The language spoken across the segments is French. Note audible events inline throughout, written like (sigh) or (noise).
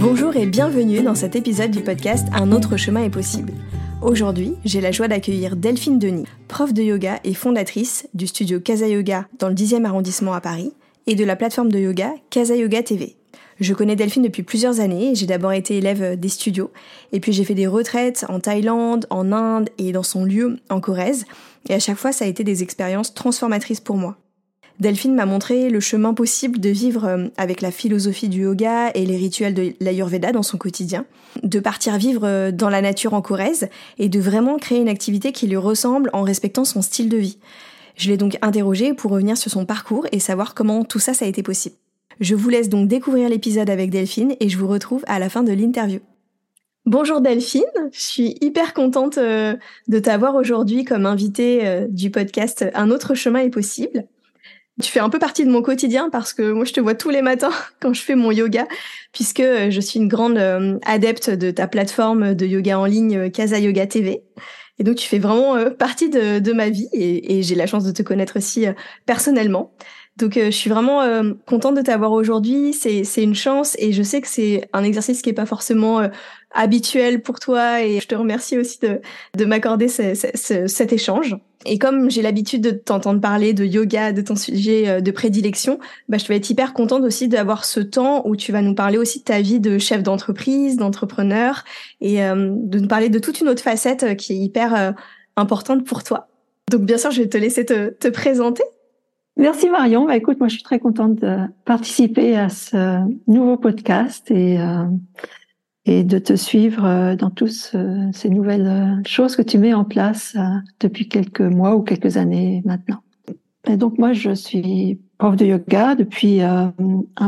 Bonjour et bienvenue dans cet épisode du podcast Un autre chemin est possible. Aujourd'hui, j'ai la joie d'accueillir Delphine Denis, prof de yoga et fondatrice du studio Casa Yoga dans le 10e arrondissement à Paris et de la plateforme de yoga Casa Yoga TV. Je connais Delphine depuis plusieurs années, j'ai d'abord été élève des studios, et puis j'ai fait des retraites en Thaïlande, en Inde et dans son lieu en Corrèze, et à chaque fois ça a été des expériences transformatrices pour moi. Delphine m'a montré le chemin possible de vivre euh, avec la philosophie du yoga et les rituels de l'Ayurveda dans son quotidien, de partir vivre euh, dans la nature en Corrèze et de vraiment créer une activité qui lui ressemble en respectant son style de vie. Je l'ai donc interrogée pour revenir sur son parcours et savoir comment tout ça ça a été possible. Je vous laisse donc découvrir l'épisode avec Delphine et je vous retrouve à la fin de l'interview. Bonjour Delphine, je suis hyper contente euh, de t'avoir aujourd'hui comme invitée du podcast Un autre chemin est possible. Tu fais un peu partie de mon quotidien parce que moi je te vois tous les matins (laughs) quand je fais mon yoga puisque euh, je suis une grande euh, adepte de ta plateforme de yoga en ligne euh, Casa Yoga TV. Et donc tu fais vraiment partie de, de ma vie et, et j'ai la chance de te connaître aussi personnellement. Donc je suis vraiment contente de t'avoir aujourd'hui. C'est une chance et je sais que c'est un exercice qui est pas forcément habituel pour toi et je te remercie aussi de de m'accorder ce, ce, cet échange. Et comme j'ai l'habitude de t'entendre parler de yoga, de ton sujet euh, de prédilection, bah, je vais être hyper contente aussi d'avoir ce temps où tu vas nous parler aussi de ta vie de chef d'entreprise, d'entrepreneur, et euh, de nous parler de toute une autre facette euh, qui est hyper importante pour toi. Donc bien sûr, je vais te laisser te, te présenter. Merci Marion. Bah, écoute, moi je suis très contente de participer à ce nouveau podcast et et de te suivre euh, dans toutes ces nouvelles euh, choses que tu mets en place euh, depuis quelques mois ou quelques années maintenant. Donc moi, je suis prof de yoga depuis un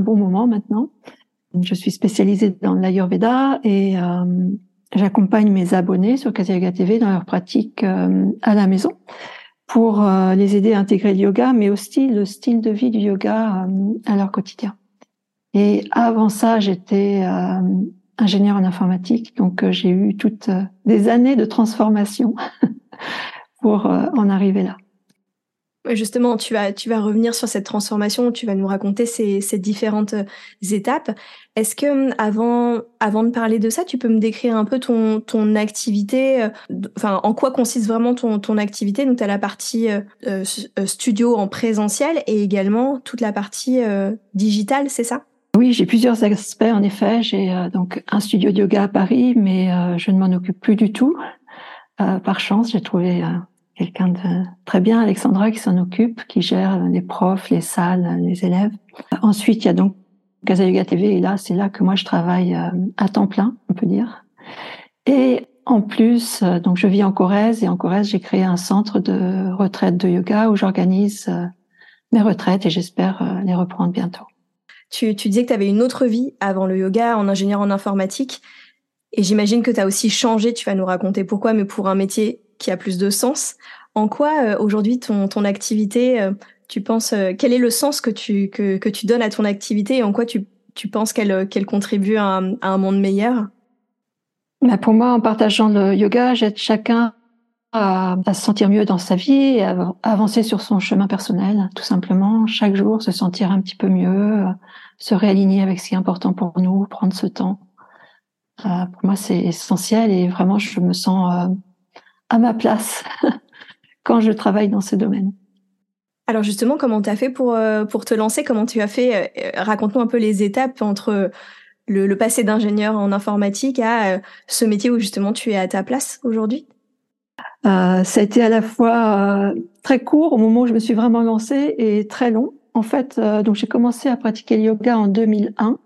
bon moment maintenant. Je suis spécialisée dans l'Ayurveda et j'accompagne mes abonnés sur Casa Yoga TV dans leur pratique à la maison pour les aider à intégrer le yoga, mais aussi le style de vie du yoga à leur quotidien. Et avant ça, j'étais ingénieur en informatique, donc euh, j'ai eu toutes euh, des années de transformation (laughs) pour euh, en arriver là. Justement, tu vas, tu vas revenir sur cette transformation, tu vas nous raconter ces, différentes étapes. Est-ce que avant, avant de parler de ça, tu peux me décrire un peu ton, ton activité, enfin en quoi consiste vraiment ton, ton activité? Donc tu as la partie studio en présentiel et également toute la partie digitale, c'est ça? Oui, j'ai plusieurs aspects en effet. J'ai euh, donc un studio de yoga à Paris, mais euh, je ne m'en occupe plus du tout. Euh, par chance, j'ai trouvé quelqu'un de très bien, Alexandra, qui s'en occupe, qui gère les profs, les salles, les élèves. Ensuite, il y a donc Casa Yoga TV, et là, c'est là que moi je travaille à temps plein, on peut dire. Et en plus, donc je vis en Corrèze, et en Corrèze, j'ai créé un centre de retraite de yoga où j'organise mes retraites et j'espère les reprendre bientôt. Tu, tu disais que tu avais une autre vie avant le yoga en ingénieur en informatique. Et j'imagine que tu as aussi changé, tu vas nous raconter pourquoi, mais pour un métier qui a plus de sens. En quoi euh, aujourd'hui ton, ton activité, euh, tu penses, euh, quel est le sens que tu, que, que tu donnes à ton activité et en quoi tu, tu penses qu'elle qu'elle contribue à un, à un monde meilleur? Bah Pour moi, en partageant le yoga, j'aide chacun à, à, se sentir mieux dans sa vie à avancer sur son chemin personnel, tout simplement. Chaque jour, se sentir un petit peu mieux, se réaligner avec ce qui est important pour nous, prendre ce temps. Euh, pour moi, c'est essentiel et vraiment, je me sens euh, à ma place (laughs) quand je travaille dans ce domaine. Alors justement, comment tu as fait pour, euh, pour te lancer? Comment tu as fait euh, Raconte-nous un peu les étapes entre le, passé d'ingénieur en informatique à ce métier où justement tu es à ta place aujourd'hui? Ça a été à la fois très court au moment où je me suis vraiment lancée et très long. En fait, donc j'ai commencé à pratiquer le yoga en 2001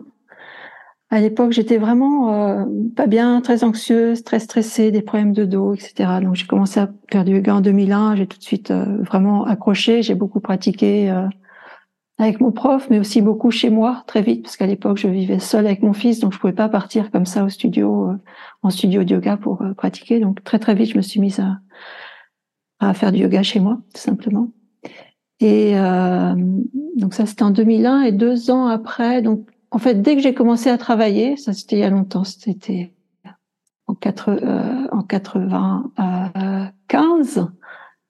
à l'époque, j'étais vraiment euh, pas bien, très anxieuse, très stressée, des problèmes de dos, etc. Donc j'ai commencé à faire du yoga en 2001. J'ai tout de suite euh, vraiment accroché. J'ai beaucoup pratiqué euh, avec mon prof, mais aussi beaucoup chez moi très vite, parce qu'à l'époque je vivais seule avec mon fils, donc je pouvais pas partir comme ça au studio, en studio de yoga pour pratiquer. Donc très très vite, je me suis mise à, à faire du yoga chez moi, tout simplement. Et donc ça c'était en 2001 et deux ans après, donc en fait, dès que j'ai commencé à travailler, ça c'était il y a longtemps, c'était en, 4, euh, en 95,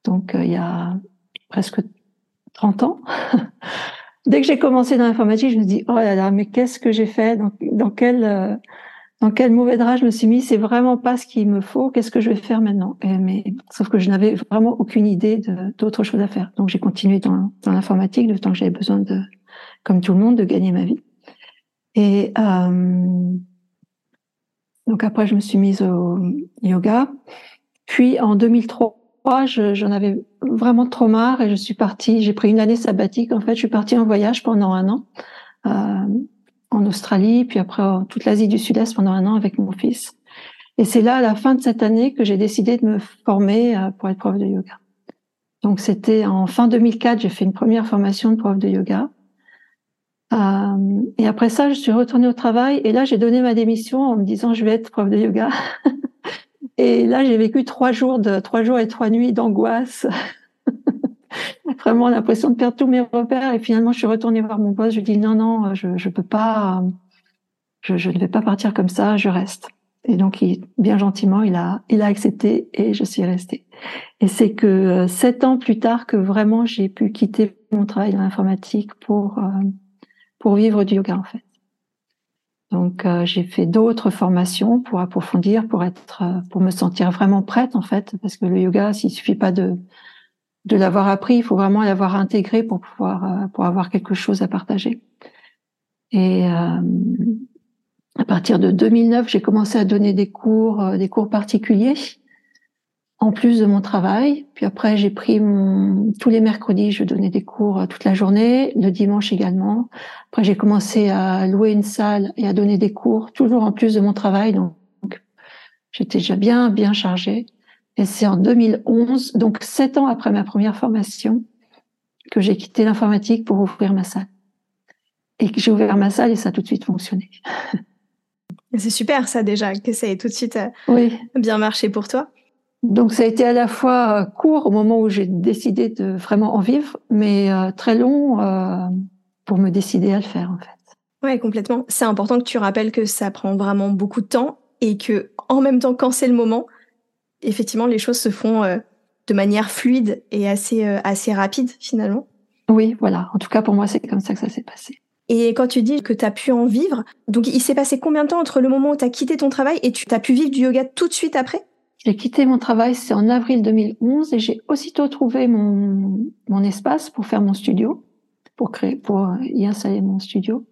donc euh, il y a presque 30 ans. (laughs) dès que j'ai commencé dans l'informatique, je me dis oh là là, mais qu'est-ce que j'ai fait? Dans, dans quel euh, dans quel mauvais drap je me suis mis? C'est vraiment pas ce qu'il me faut. Qu'est-ce que je vais faire maintenant? Mais sauf que je n'avais vraiment aucune idée d'autre chose à faire. Donc j'ai continué dans, dans l'informatique le temps que j'avais besoin de, comme tout le monde, de gagner ma vie. Et euh, donc après, je me suis mise au yoga. Puis en 2003, j'en avais vraiment trop marre et je suis partie. J'ai pris une année sabbatique. En fait, je suis partie en voyage pendant un an euh, en Australie, puis après toute l'Asie du Sud-Est pendant un an avec mon fils. Et c'est là, à la fin de cette année, que j'ai décidé de me former euh, pour être prof de yoga. Donc c'était en fin 2004, j'ai fait une première formation de prof de yoga. Euh, et après ça, je suis retournée au travail et là, j'ai donné ma démission en me disant je vais être prof de yoga. (laughs) et là, j'ai vécu trois jours de trois jours et trois nuits d'angoisse. (laughs) Vraiment l'impression de perdre tous mes repères. Et finalement, je suis retournée voir mon boss. Je lui dis non, non, je je peux pas, je, je ne vais pas partir comme ça. Je reste. Et donc, il, bien gentiment, il a, il a accepté et je suis restée. Et c'est que euh, sept ans plus tard que vraiment j'ai pu quitter mon travail dans l'informatique pour euh, pour vivre du yoga en fait. Donc euh, j'ai fait d'autres formations pour approfondir, pour être, euh, pour me sentir vraiment prête en fait, parce que le yoga, s'il suffit pas de de l'avoir appris, il faut vraiment l'avoir intégré pour pouvoir euh, pour avoir quelque chose à partager. Et à partir de 2009, j'ai commencé à donner des cours, des cours particuliers en plus de mon travail. Puis après, j'ai pris mon... tous les mercredis, je donnais des cours euh, toute la journée, le dimanche également. Après, j'ai commencé à louer une salle et à donner des cours, toujours en plus de mon travail. Donc, j'étais déjà bien, bien chargée. Et c'est en 2011, donc sept ans après ma première formation, que j'ai quitté l'informatique pour ouvrir ma salle. Et que j'ai ouvert ma salle et ça a tout de suite fonctionné. (laughs) C'est super ça déjà, que ça ait tout de suite euh, oui. bien marché pour toi. Donc ça a été à la fois euh, court au moment où j'ai décidé de vraiment en vivre, mais euh, très long euh, pour me décider à le faire en fait. Ouais, complètement. C'est important que tu rappelles que ça prend vraiment beaucoup de temps et que en même temps, quand c'est le moment, effectivement, les choses se font de manière fluide et assez assez rapide finalement. Oui, voilà. En tout cas, pour moi, c'est comme ça que ça s'est passé. Et quand tu dis que tu as pu en vivre, donc il s'est passé combien de temps entre le moment où tu as quitté ton travail et tu as pu vivre du yoga tout de suite après? J'ai quitté mon travail, c'est en avril 2011, et j'ai aussitôt trouvé mon, mon espace pour faire mon studio, pour créer, pour y installer mon studio.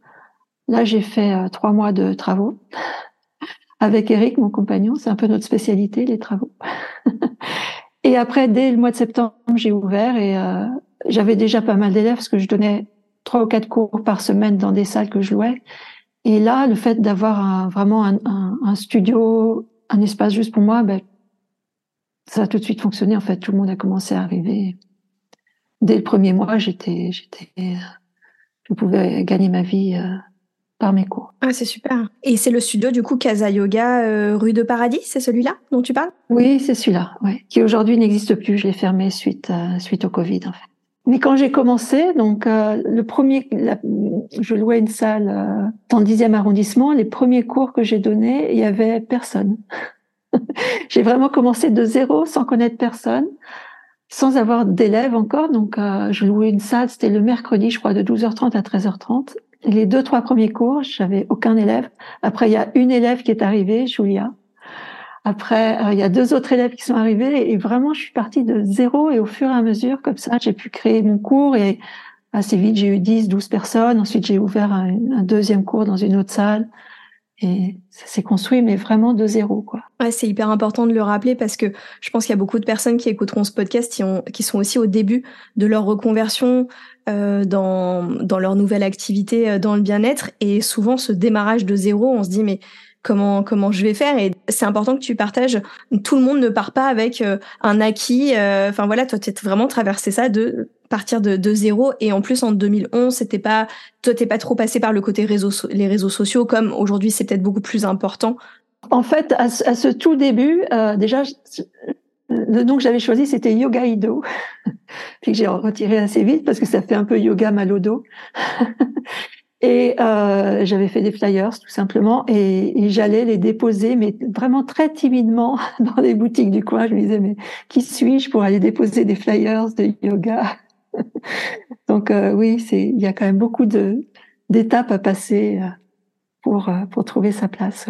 Là, j'ai fait euh, trois mois de travaux (laughs) avec Eric, mon compagnon. C'est un peu notre spécialité, les travaux. (laughs) et après, dès le mois de septembre, j'ai ouvert et euh, j'avais déjà pas mal d'élèves parce que je donnais trois ou quatre cours par semaine dans des salles que je louais. Et là, le fait d'avoir vraiment un, un, un, studio, un espace juste pour moi, ben, ça a tout de suite fonctionné. En fait, tout le monde a commencé à arriver. Dès le premier mois, j'étais, j'étais, je pouvais gagner ma vie euh, par mes cours. Ah, c'est super. Et c'est le studio du coup Casa Yoga euh, rue de Paradis, c'est celui-là dont tu parles? Oui, c'est celui-là, ouais, qui aujourd'hui n'existe plus. Je l'ai fermé suite euh, suite au Covid en fait. Mais quand j'ai commencé, donc le premier, je louais une salle dans le 10e arrondissement. Les premiers cours que j'ai donnés, il y avait personne. (laughs) j'ai vraiment commencé de zéro, sans connaître personne, sans avoir d'élèves encore. Donc, euh, je louais une salle, c'était le mercredi, je crois, de 12h30 à 13h30. les deux, trois premiers cours, j'avais aucun élève. Après, il y a une élève qui est arrivée, Julia. Après, il y a deux autres élèves qui sont arrivés et vraiment, je suis partie de zéro et au fur et à mesure, comme ça, j'ai pu créer mon cours et assez vite, j'ai eu 10, 12 personnes. Ensuite, j'ai ouvert un, deuxième cours dans une autre salle. Et ça s'est construit, mais vraiment de zéro, quoi. Ouais, c'est hyper important de le rappeler parce que je pense qu'il y a beaucoup de personnes qui écouteront ce podcast qui, ont, qui sont aussi au début de leur reconversion euh, dans, dans leur nouvelle activité euh, dans le bien-être. Et souvent, ce démarrage de zéro, on se dit, mais comment comment je vais faire? Et c'est important que tu partages tout le monde ne part pas avec euh, un acquis euh, enfin voilà toi tu as vraiment traversé ça de partir de, de zéro. Et en plus en 2011 c'était pas toi t'es pas trop passé par le côté réseau les réseaux sociaux comme aujourd'hui c'est peut-être beaucoup plus important. En fait à, ce tout début euh, déjà le nom que j'avais choisi c'était Yoga Ido. (laughs) Puis que j'ai retiré assez vite parce que ça fait un peu yoga mal au dos (laughs) Et euh, j'avais fait des flyers tout simplement. Et, j'allais les déposer, mais vraiment très timidement (laughs) dans les boutiques du coin. Je me disais mais qui suis-je pour aller déposer des flyers de yoga? Donc euh, oui, c'est il y a quand même beaucoup de d'étapes à passer euh, pour euh, pour trouver sa place.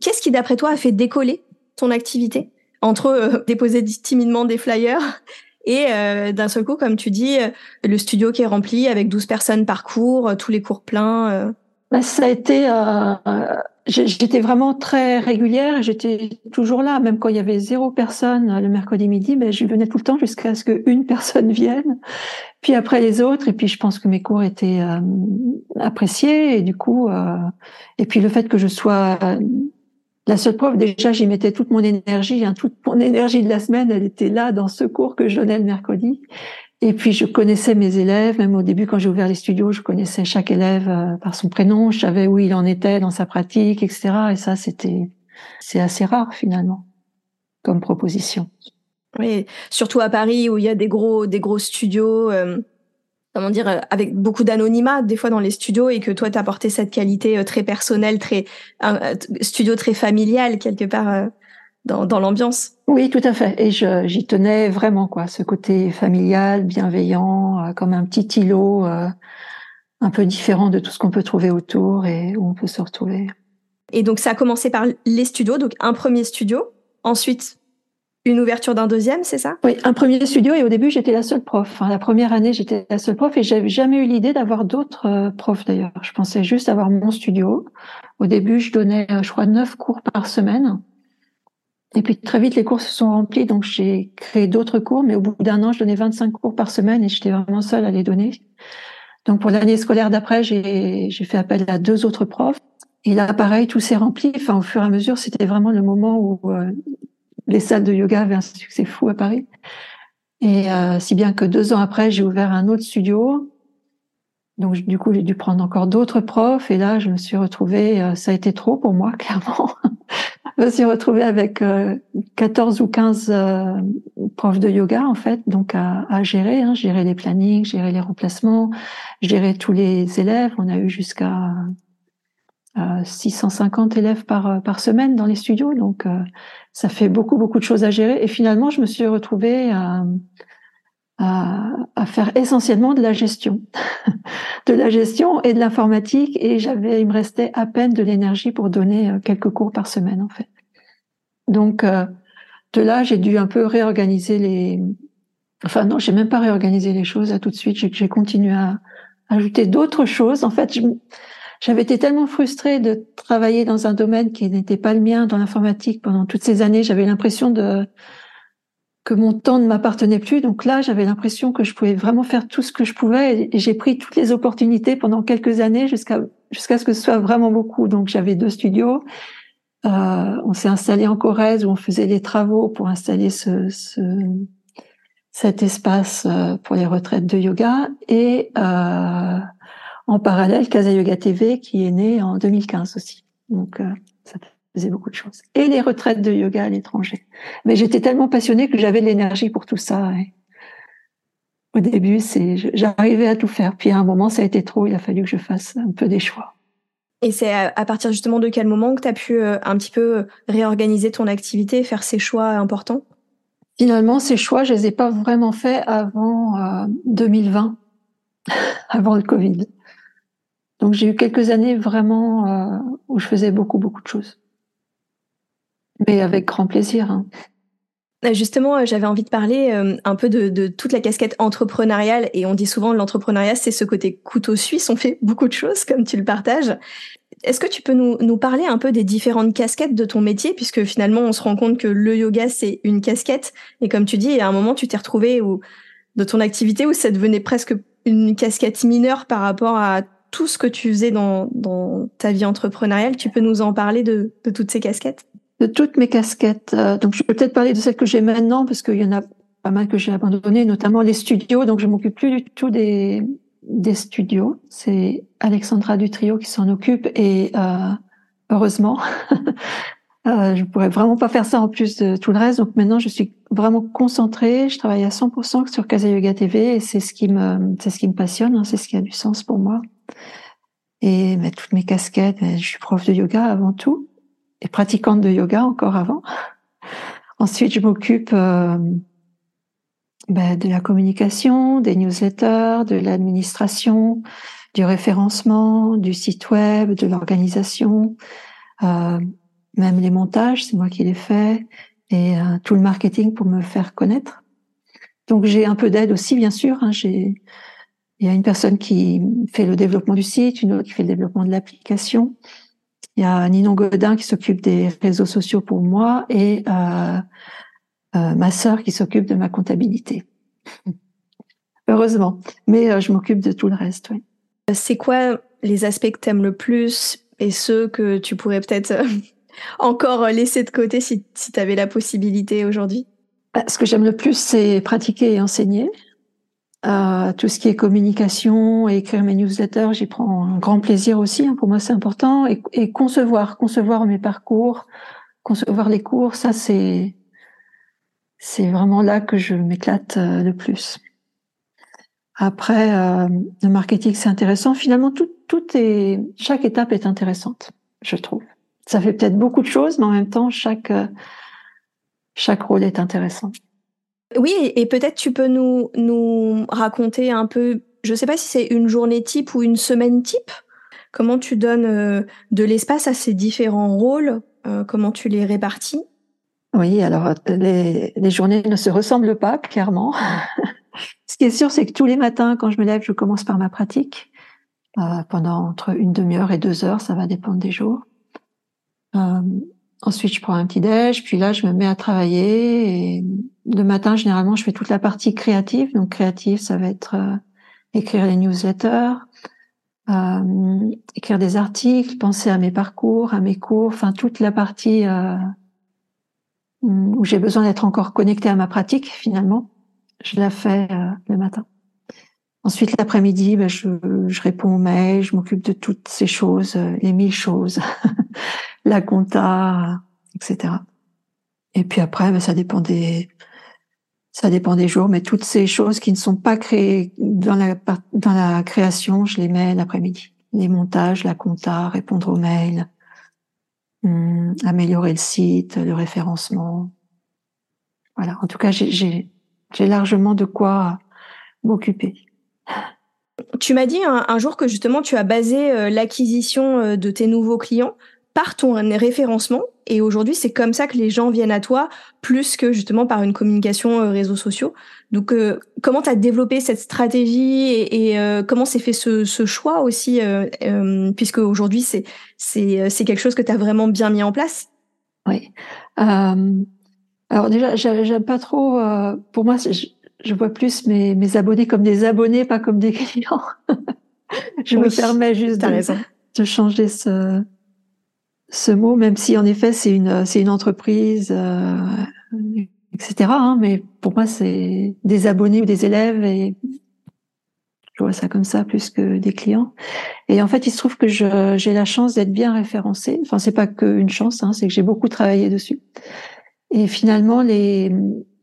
Qu'est-ce qui d'après toi a fait décoller ton activité entre euh, (laughs) déposer timidement des flyers et euh, d'un seul coup, comme tu dis, le studio qui est rempli avec 12 personnes par cours, tous les cours pleins. Bah, ça a été, j'étais vraiment très régulière, j'étais toujours là, même quand il y avait zéro personne le mercredi midi, mais je venais tout le temps jusqu'à ce qu'une (laughs) personne vienne, puis après les autres, et puis je pense que mes cours étaient appréciés, et du coup, et puis le fait que je sois la seule preuve, déjà, j'y mettais toute mon énergie, hein, toute mon énergie de la semaine, elle était là dans ce cours que je donnais le mercredi. Et puis, je connaissais mes élèves, même au début, quand j'ai ouvert les studios, je connaissais chaque élève euh, par son prénom, je savais où il en était dans sa pratique, etc. Et ça, c'était, c'est assez rare, finalement, comme proposition. Oui, surtout à Paris, où il y a des gros, des gros studios. Euh, comment dire, euh, avec beaucoup d'anonymat des fois dans les studios et que toi t'as apporté cette qualité très personnelle, très un studio très familial quelque part dans, dans l'ambiance. Oui, tout à fait. Et j'y tenais vraiment quoi, ce côté familial, bienveillant, comme un petit îlot, un peu différent de tout ce qu'on peut trouver autour et où on peut se retrouver. Et donc ça a commencé par les studios, donc un premier studio, ensuite une ouverture d'un deuxième, c'est ça? Oui, un premier studio et au début j'étais la seule prof. Enfin, la première année j'étais la seule prof et j'avais jamais eu l'idée d'avoir d'autres euh, profs d'ailleurs. Je pensais juste avoir mon studio. Au début je donnais, euh, je crois, neuf cours par semaine. Et puis très vite les cours se sont remplis donc j'ai créé d'autres cours. Mais au bout d'un an je donnais 25 cours par semaine et j'étais vraiment seule à les donner. Donc pour l'année scolaire d'après j'ai fait appel à deux autres profs. Et là, pareil, tout s'est rempli. Enfin, au fur et à mesure, c'était vraiment le moment où euh, les salles de yoga avaient un succès fou à Paris. Et euh, si bien que deux ans après, j'ai ouvert un autre studio. Donc du coup, j'ai dû prendre encore d'autres profs. Et là, je me suis retrouvée, euh, ça a été trop pour moi, (laughs) clairement. Je me suis retrouvée avec euh, 14 ou 15 euh, profs de yoga, en fait, donc à, gérer, hein, gérer les plannings, gérer les remplacements, gérer tous les élèves. On a eu jusqu'à 650 élèves par, par semaine dans les studios. Donc ça fait beaucoup, beaucoup de choses à gérer. Et finalement, je me suis retrouvée à, à, faire essentiellement de la gestion, (laughs) de la gestion et de l'informatique. Et j'avais, il me restait à peine de l'énergie pour donner euh, quelques cours par semaine, en fait. Donc, euh, de là, j'ai dû un peu réorganiser les. Enfin, non, j'ai même pas réorganisé les choses à tout de suite. J'ai continué à ajouter d'autres choses. En fait, j'avais été tellement frustrée de travailler dans un domaine qui n'était pas le mien, dans l'informatique, pendant toutes ces années. J'avais l'impression de que mon temps ne m'appartenait plus. Donc là, j'avais l'impression que je pouvais vraiment faire tout ce que je pouvais. Et j'ai pris toutes les opportunités pendant quelques années jusqu'à jusqu'à ce que ce soit vraiment beaucoup. Donc j'avais deux studios. Euh, on s'est installé en Corrèze où on faisait les travaux pour installer ce, ce cet espace euh, pour les retraites de yoga et euh, en parallèle, Casa Yoga TV qui est né en 2015 aussi. Donc euh, ça faisait beaucoup de choses. Et les retraites de yoga à l'étranger. Mais j'étais tellement passionnée que j'avais de l'énergie pour tout ça. au début, c'est j'arrivais à tout faire. Puis à un moment, ça a été trop. Il a fallu que je fasse un peu des choix. Et c'est à partir justement de quel moment que tu as pu euh, un petit peu réorganiser ton activité, faire ces choix importants? Finalement, ces choix, je les ai pas vraiment faits avant 2020, euh, (laughs) avant le Covid. Donc j'ai eu quelques années vraiment euh, où je faisais beaucoup, beaucoup de choses. Mais avec grand plaisir. Hein. Justement, j'avais envie de parler un peu de, de, toute la casquette entrepreneuriale et on dit souvent l'entrepreneuriat c'est ce côté couteau suisse, on fait beaucoup de choses comme tu le partages. Est-ce que tu peux nous, nous, parler un peu des différentes casquettes de ton métier? Puisque finalement on se rend compte que le yoga c'est une casquette et comme tu dis à un moment tu t'es retrouvé où, de ton activité où ça devenait presque une casquette mineure par rapport à tout ce que tu faisais dans, dans ta vie entrepreneuriale. Tu peux nous en parler de, de toutes ces casquettes? De toutes mes casquettes. Euh, donc, je peux peut-être parler de celles que j'ai maintenant parce qu'il y en a pas mal que j'ai abandonné, notamment les studios. Donc, je m'occupe plus du tout des, des studios. C'est Alexandra du trio qui s'en occupe et euh, heureusement, (laughs) euh, je pourrais vraiment pas faire ça en plus de tout le reste. Donc maintenant, je suis vraiment concentrée. Je travaille à 100% sur Casa Yoga TV et c'est ce qui me, c'est ce qui me passionne. Hein, c'est ce qui a du sens pour moi. Et mais, toutes mes casquettes, je suis prof de yoga avant tout pratiquante de yoga encore avant. Ensuite, je m'occupe euh, ben, de la communication, des newsletters, de l'administration, du référencement, du site web, de l'organisation, euh, même les montages, c'est moi qui les fais, et euh, tout le marketing pour me faire connaître. Donc j'ai un peu d'aide aussi, bien sûr. Hein, il y a une personne qui fait le développement du site, une autre qui fait le développement de l'application. Il y a Ninon Godin qui s'occupe des réseaux sociaux pour moi et euh, euh, ma sœur qui s'occupe de ma comptabilité. (laughs) Heureusement. Mais euh, je m'occupe de tout le reste, oui. C'est quoi les aspects que tu aimes le plus et ceux que tu pourrais peut-être (laughs) encore laisser de côté si, si tu avais la possibilité aujourd'hui? Bah, Ce que j'aime le plus, c'est pratiquer et enseigner. Euh, tout ce qui est communication et écrire mes newsletters, j'y prends un grand plaisir aussi. Hein. Pour moi, c'est important. Et, et, concevoir, concevoir mes parcours, concevoir les cours, ça, c'est c'est vraiment là que je m'éclate euh, le plus. Après, euh, le marketing, c'est intéressant. Finalement, tout, tout est, chaque étape est intéressante, je trouve. Ça fait peut-être beaucoup de choses, mais en même temps, chaque, chaque rôle est intéressant. Oui, et peut-être tu peux nous, raconter un peu, je ne sais pas si c'est une journée type ou une semaine type. Comment tu donnes de l'espace à ces différents rôles Comment tu les répartis? Oui, alors les, les, journées ne se ressemblent pas, clairement. (laughs) Ce qui est sûr, c'est que tous les matins, quand je me lève, je commence par ma pratique. Euh, pendant entre une demi-heure et deux heures, ça va dépendre des jours. Euh, ensuite, je prends un petit déj, puis là, je me mets à travailler. Et le matin, généralement, je fais toute la partie créative. Donc, créative, ça va être euh, écrire les newsletters, euh, écrire des articles, penser à mes parcours, à mes cours, enfin toute la partie euh, où j'ai besoin d'être encore connecté à ma pratique finalement, je la fais euh, le matin. Ensuite, l'après-midi, ben, je, je, réponds aux mails, je m'occupe de toutes ces choses, euh, les mille choses, (laughs) la compta, etc. Et puis après, ben, ça dépend des, ça dépend des jours, mais toutes ces choses qui ne sont pas créées dans la, dans la création, je les mets l'après-midi. Les montages, la compta, répondre aux mails, Hum, améliorer le site, le référencement. Voilà. En tout cas, j'ai largement de quoi m'occuper. Tu m'as dit un, jour que justement tu as basé euh, l'acquisition euh, de tes nouveaux clients par ton référencement et aujourd'hui c'est comme ça que les gens viennent à toi plus que justement par une communication euh, réseaux sociaux. Donc comment tu as développé cette stratégie et, comment s'est fait ce, ce, choix aussi puisque aujourd'hui c'est c'est c'est quelque chose que tu as vraiment bien mis en place? Oui. alors déjà j'aime pas trop pour moi je, je vois plus mes, mes abonnés comme des abonnés pas comme des (laughs) clients. je me permets juste de, raison. de changer ce ce mot, même si en effet c'est une c'est une entreprise, euh, etc. Hein, mais pour moi c'est des abonnés ou des élèves et je vois ça comme ça plus que des clients. Et en fait, il se trouve que j'ai la chance d'être bien référencée. Enfin, c'est pas qu'une chance, hein, c'est que j'ai beaucoup travaillé dessus. Et finalement, les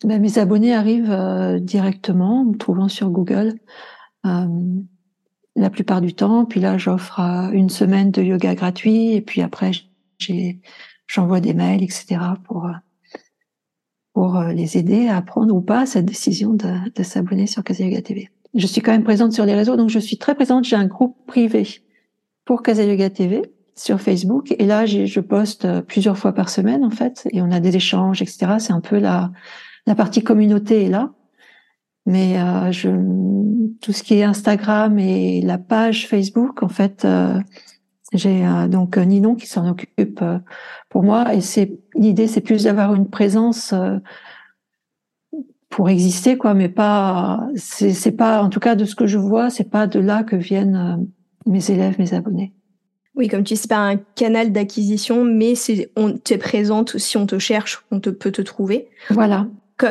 ben, mes abonnés arrivent euh, directement, en me trouvant sur Google. Euh, la plupart du temps. Puis là, j'offre une semaine de yoga gratuit et puis après, j'envoie des mails, etc. pour pour euh, les aider à prendre ou pas cette décision de, s'abonner sur Casa Yoga TV. Je suis quand même présente sur les réseaux, donc je suis très présente. J'ai un groupe privé pour Casa Yoga TV. sur Facebook. Et là, je poste plusieurs fois par semaine, en fait, et on a des échanges, etc. C'est un peu la, la partie communauté est là. Mais euh, je, tout ce qui est Instagram et la page Facebook, en fait, euh, j'ai euh, donc Ninon qui s'en occupe pour moi. Et c'est l'idée, c'est plus d'avoir une présence pour exister, quoi, mais pas. C'est pas, en tout cas, de ce que je vois, c'est pas de là que viennent mes élèves, mes abonnés. Oui, comme tu dis, c'est pas un canal d'acquisition, mais c'est on t'es présente si on te cherche, on te peut te trouver. Voilà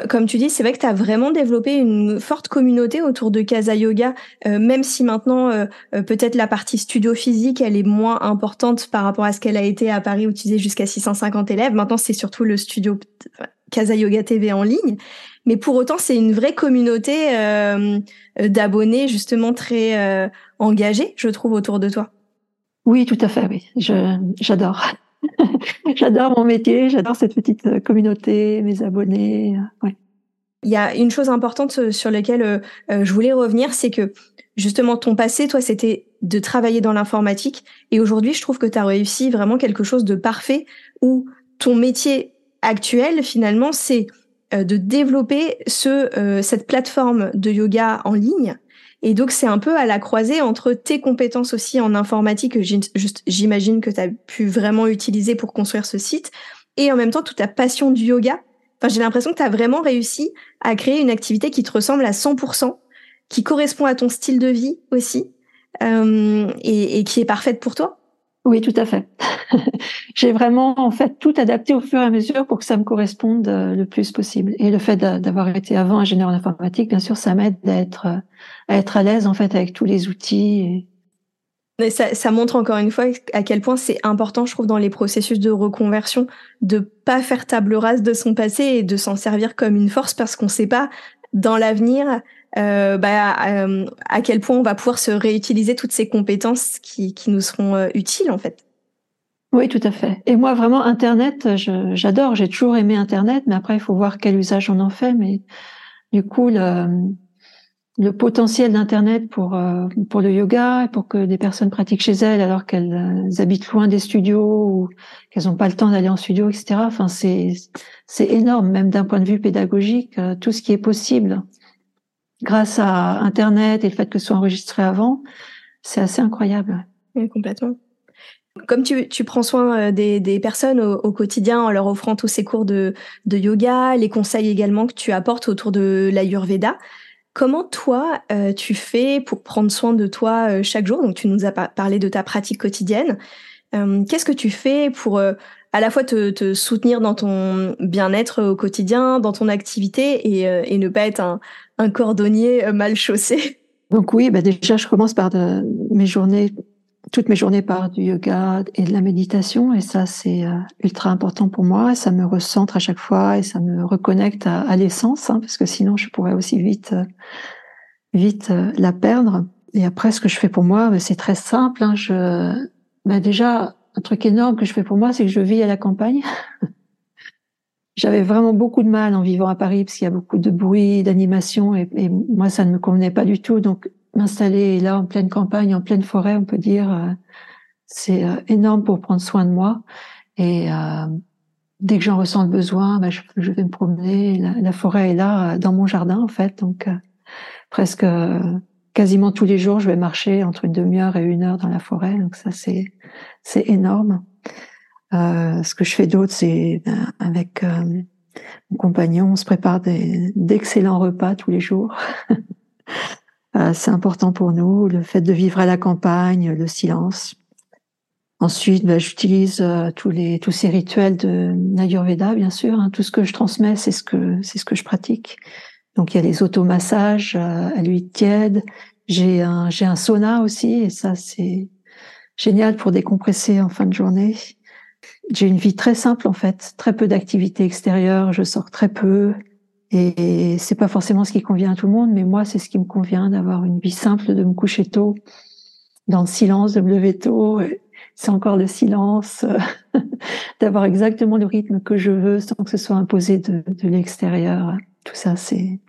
comme tu dis, c'est vrai que tu as vraiment développé une forte communauté autour de Casa Yoga, euh, même si maintenant euh, euh, peut-être la partie studio physique, elle est moins importante par rapport à ce qu'elle a été à Paris où tu disais jusqu'à 650 élèves. Maintenant, c'est surtout le studio Casa Yoga TV en ligne. Mais pour autant, c'est une vraie communauté d'abonnés justement très engagés, je trouve, autour de toi. Oui, tout à fait, oui. j'adore. (laughs) j'adore mon métier, j'adore cette petite euh, communauté, mes abonnés. Euh, ouais. Il y a une chose importante euh, sur laquelle je voulais revenir, c'est que justement ton passé, toi, c'était de travailler dans l'informatique. Et aujourd'hui, je trouve que tu as réussi vraiment quelque chose de parfait où ton métier actuel, finalement, c'est de développer ce, cette plateforme de yoga en ligne et donc, c'est un peu à la croisée entre tes compétences aussi en informatique, que j'imagine que tu as pu vraiment utiliser pour construire ce site, et en même temps toute ta passion du yoga. Enfin, j'ai l'impression que tu as vraiment réussi à créer une activité qui te ressemble à 100%, qui correspond à ton style de vie aussi, euh, et, et qui est parfaite pour toi. Oui, tout à fait. (laughs) J'ai vraiment en fait tout adapté au fur et à mesure pour que ça me corresponde euh, le plus possible. Et le fait d'avoir été avant ingénieur en informatique, bien sûr, ça m'aide à être à être à l'aise en fait avec tous les outils. Mais ça, montre encore une fois à quel point c'est important, je trouve, dans les processus de reconversion, de pas faire table rase de son passé et de s'en servir comme une force parce qu'on ne sait pas dans l'avenir euh, bah, euh, à quel point on va pouvoir se réutiliser toutes ces compétences qui, qui nous seront euh, utiles en fait. Oui, tout à fait. Et moi, vraiment, Internet, j'adore. J'ai toujours aimé Internet, mais après, il faut voir quel usage on en fait. Mais du coup, le, le potentiel d'Internet pour pour le yoga, pour que des personnes pratiquent chez elles alors qu'elles habitent loin des studios ou qu'elles n'ont pas le temps d'aller en studio, etc. Enfin, c'est c'est énorme, même d'un point de vue pédagogique, tout ce qui est possible grâce à Internet et le fait que ce soit enregistré avant, c'est assez incroyable. Oui, complètement. Comme tu, tu prends soin euh, des, des personnes au, quotidien en leur offrant tous ces cours de, de yoga, les conseils également que tu apportes autour de l'Ayurveda, comment toi euh, tu fais pour prendre soin de toi euh, chaque jour? Donc tu nous as parlé de ta pratique quotidienne. Qu'est-ce que tu fais pour à la fois te, te soutenir dans ton bien-être au quotidien, dans ton activité et, et ne pas être un, un cordonnier euh, mal chaussé (laughs) Donc oui, bah déjà je commence par de, mes journées, toutes mes journées par du yoga et de la méditation et ça c'est euh, ultra important pour moi. Ça me recentre à chaque fois et ça me reconnecte à, l'essence hein, parce que sinon je pourrais aussi vite euh, vite la perdre. Et après ce que je fais pour moi, bah, c'est très simple. Hein, je, bah déjà un truc énorme que je fais pour moi, c'est que je vis à la campagne. (laughs) J'avais vraiment beaucoup de mal en vivant à Paris parce qu'il y a beaucoup de bruit, d'animation et, moi ça ne me convenait pas du tout. Donc m'installer là en pleine campagne, en pleine forêt, on peut dire, euh, c'est euh, énorme pour prendre soin de moi. Et euh, dès que j'en ressens le besoin, bah, je, je, vais me promener. La, la, forêt est là dans mon jardin en fait, donc presque quasiment tous les jours, je vais marcher entre une demi-heure et une heure dans la forêt. Donc ça c'est c'est énorme. Euh, ce que je fais d'autre, c'est ben, avec euh, mon compagnon, on se prépare d'excellents repas tous les jours. (laughs) euh, c'est important pour nous, le fait de vivre à la campagne, le silence. Ensuite, ben, j'utilise tous les tous ces rituels de l'Ayurveda, bien sûr. Hein. Tout ce que je transmets, c'est ce que c'est ce que je pratique. Donc il y a les automassages euh, à l'huile tiède. J'ai un j'ai un sauna aussi, et ça c'est génial pour décompresser en fin de journée. J'ai une vie très simple en fait, très peu d'activités extérieures, je sors très peu. Et c'est pas forcément ce qui convient à tout le monde, mais moi c'est ce qui me convient d'avoir une vie simple, de me coucher tôt, dans le silence, de me lever tôt, c'est encore le silence, (laughs) d'avoir exactement le rythme que je veux sans que ce soit imposé de, l'extérieur. Tout ça c'est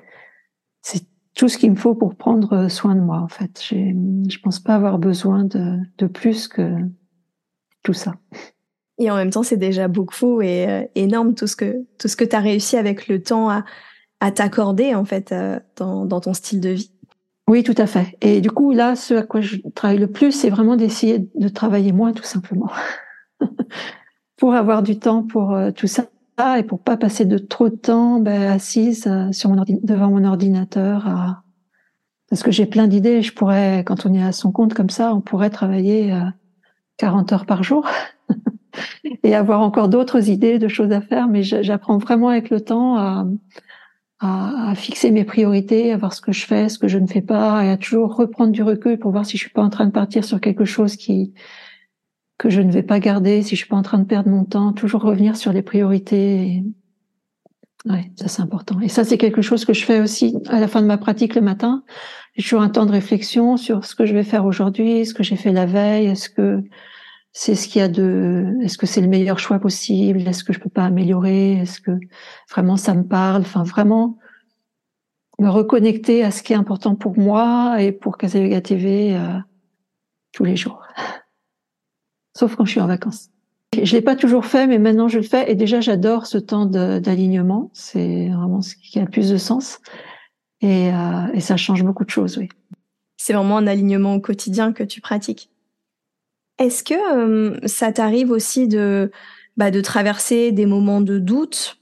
tout ce qu'il me faut pour prendre soin de moi en fait. Je pense pas avoir besoin de, plus que tout ça. Et en même temps, c'est déjà beaucoup et énorme tout ce que tout ce que tu as réussi avec le temps à, t'accorder en fait dans, dans ton style de vie. Oui, tout à fait. Et du coup, là, ce à quoi je travaille le plus, c'est vraiment d'essayer de travailler moins, tout simplement, (laughs) pour avoir du temps pour euh, tout ça et pour pas passer de trop de temps ben, assise euh, devant mon ordinateur. Parce que j'ai plein d'idées. Je pourrais, quand on est à son compte comme ça, on pourrait travailler 40 euh, heures par jour (laughs) et avoir encore d'autres idées, de choses à faire. Mais j'apprends vraiment avec le temps à à, à, fixer mes priorités, à voir ce que je fais, ce que je ne fais pas, et à toujours reprendre du recul pour voir si je suis pas en train de partir sur quelque chose qui que je ne vais pas garder, si je suis pas en train de perdre mon temps, toujours revenir sur les priorités. Ouais, ça c'est important. Et ça c'est quelque chose que je fais aussi à la fin de ma pratique le matin. J'ai toujours un temps de réflexion sur ce que je vais faire aujourd'hui, ce que j'ai fait la veille, est-ce que c'est ce qu'il y a de, est-ce que c'est le meilleur choix possible, est-ce que je peux pas améliorer, est-ce que vraiment ça me parle, enfin vraiment me reconnecter à ce qui est important pour moi et pour Casa Yoga TV euh, tous les jours, (laughs) sauf quand je suis en vacances. Je l'ai pas toujours fait, mais maintenant je le fais. Et déjà j'adore ce temps d'alignement, c'est vraiment ce qui a le plus de sens. Et, euh, et ça change beaucoup de choses, oui. C'est vraiment un alignement au quotidien que tu pratiques. Est-ce que ça t'arrive aussi de, bah, de traverser des moments de doute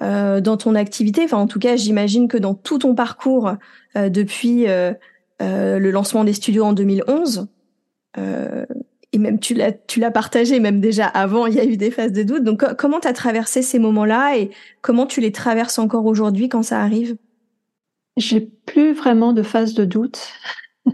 dans ton activité? Enfin, en tout cas, j'imagine que dans tout ton parcours depuis le lancement des studios en 2011, et même tu l'as partagé même déjà avant, il y a eu des phases de doute. Donc, comment tu as traversé ces moments-là et comment tu les traverses encore aujourd'hui quand ça arrive? J'ai plus vraiment de phases de doute, (laughs)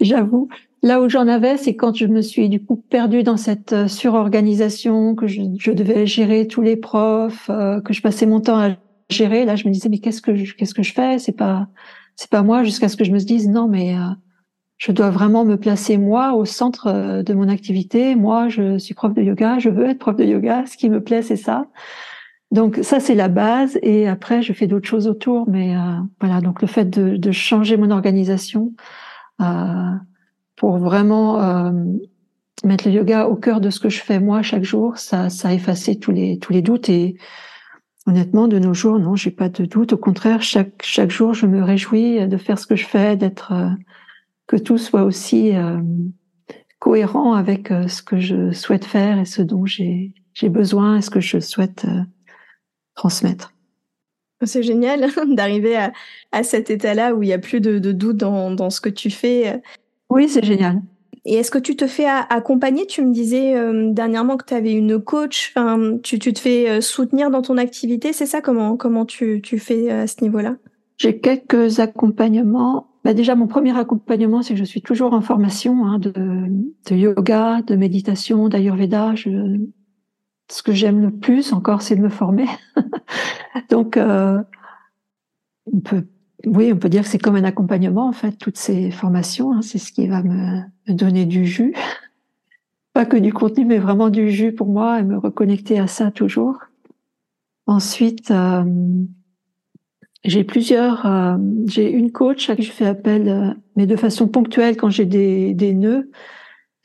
j'avoue. Là où j'en avais, c'est quand je me suis du coup perdue dans cette euh, surorganisation, que je, devais gérer tous les profs, euh, que je passais mon temps à gérer. Là, je me disais mais qu'est-ce que je, qu'est-ce que je fais? C'est pas c'est pas moi. Jusqu'à ce que je me dise non mais euh, je dois vraiment me placer moi au centre de mon activité. Moi, je suis prof de yoga, je veux être prof de yoga. Ce qui me plaît, c'est ça. Donc ça, c'est la base. Et après, je fais d'autres choses autour. Mais voilà, donc le fait de, de changer mon organisation. Euh, pour vraiment euh, mettre le yoga au cœur de ce que je fais moi chaque jour, ça, a effacé tous les tous les doutes et honnêtement de nos jours non, j'ai pas de doute. Au contraire, chaque chaque jour, je me réjouis de faire ce que je fais, d'être euh, que tout soit aussi euh, cohérent avec ce que je souhaite faire et ce dont j'ai j'ai besoin et ce que je souhaite transmettre. C'est génial (laughs) d'arriver à, à, cet état-là où il y a plus de, de doute dans, dans ce que tu fais oui, c'est génial. Et est-ce que tu te fais accompagner? Tu me disais euh, dernièrement que tu avais une coach. tu, tu, te fais euh, soutenir dans ton activité, c'est ça? Comment comment tu, tu fais euh, à ce niveau-là? J'ai quelques accompagnements. Bah déjà, mon premier accompagnement, c'est que je suis toujours en formation hein, de, de, yoga, de méditation, d'ayurveda. Je, ce que j'aime le plus encore, c'est de me former. (laughs) Donc, euh, on peut oui, on peut dire que c'est comme un accompagnement, en fait, toutes ces formations. Hein, c'est ce qui va me, donner du jus. (laughs) Pas que du contenu, mais vraiment du jus pour moi et me reconnecter à ça toujours. Ensuite, euh, j'ai plusieurs, euh, j'ai une coach à qui je fais appel, euh, mais de façon ponctuelle quand j'ai des, nœuds.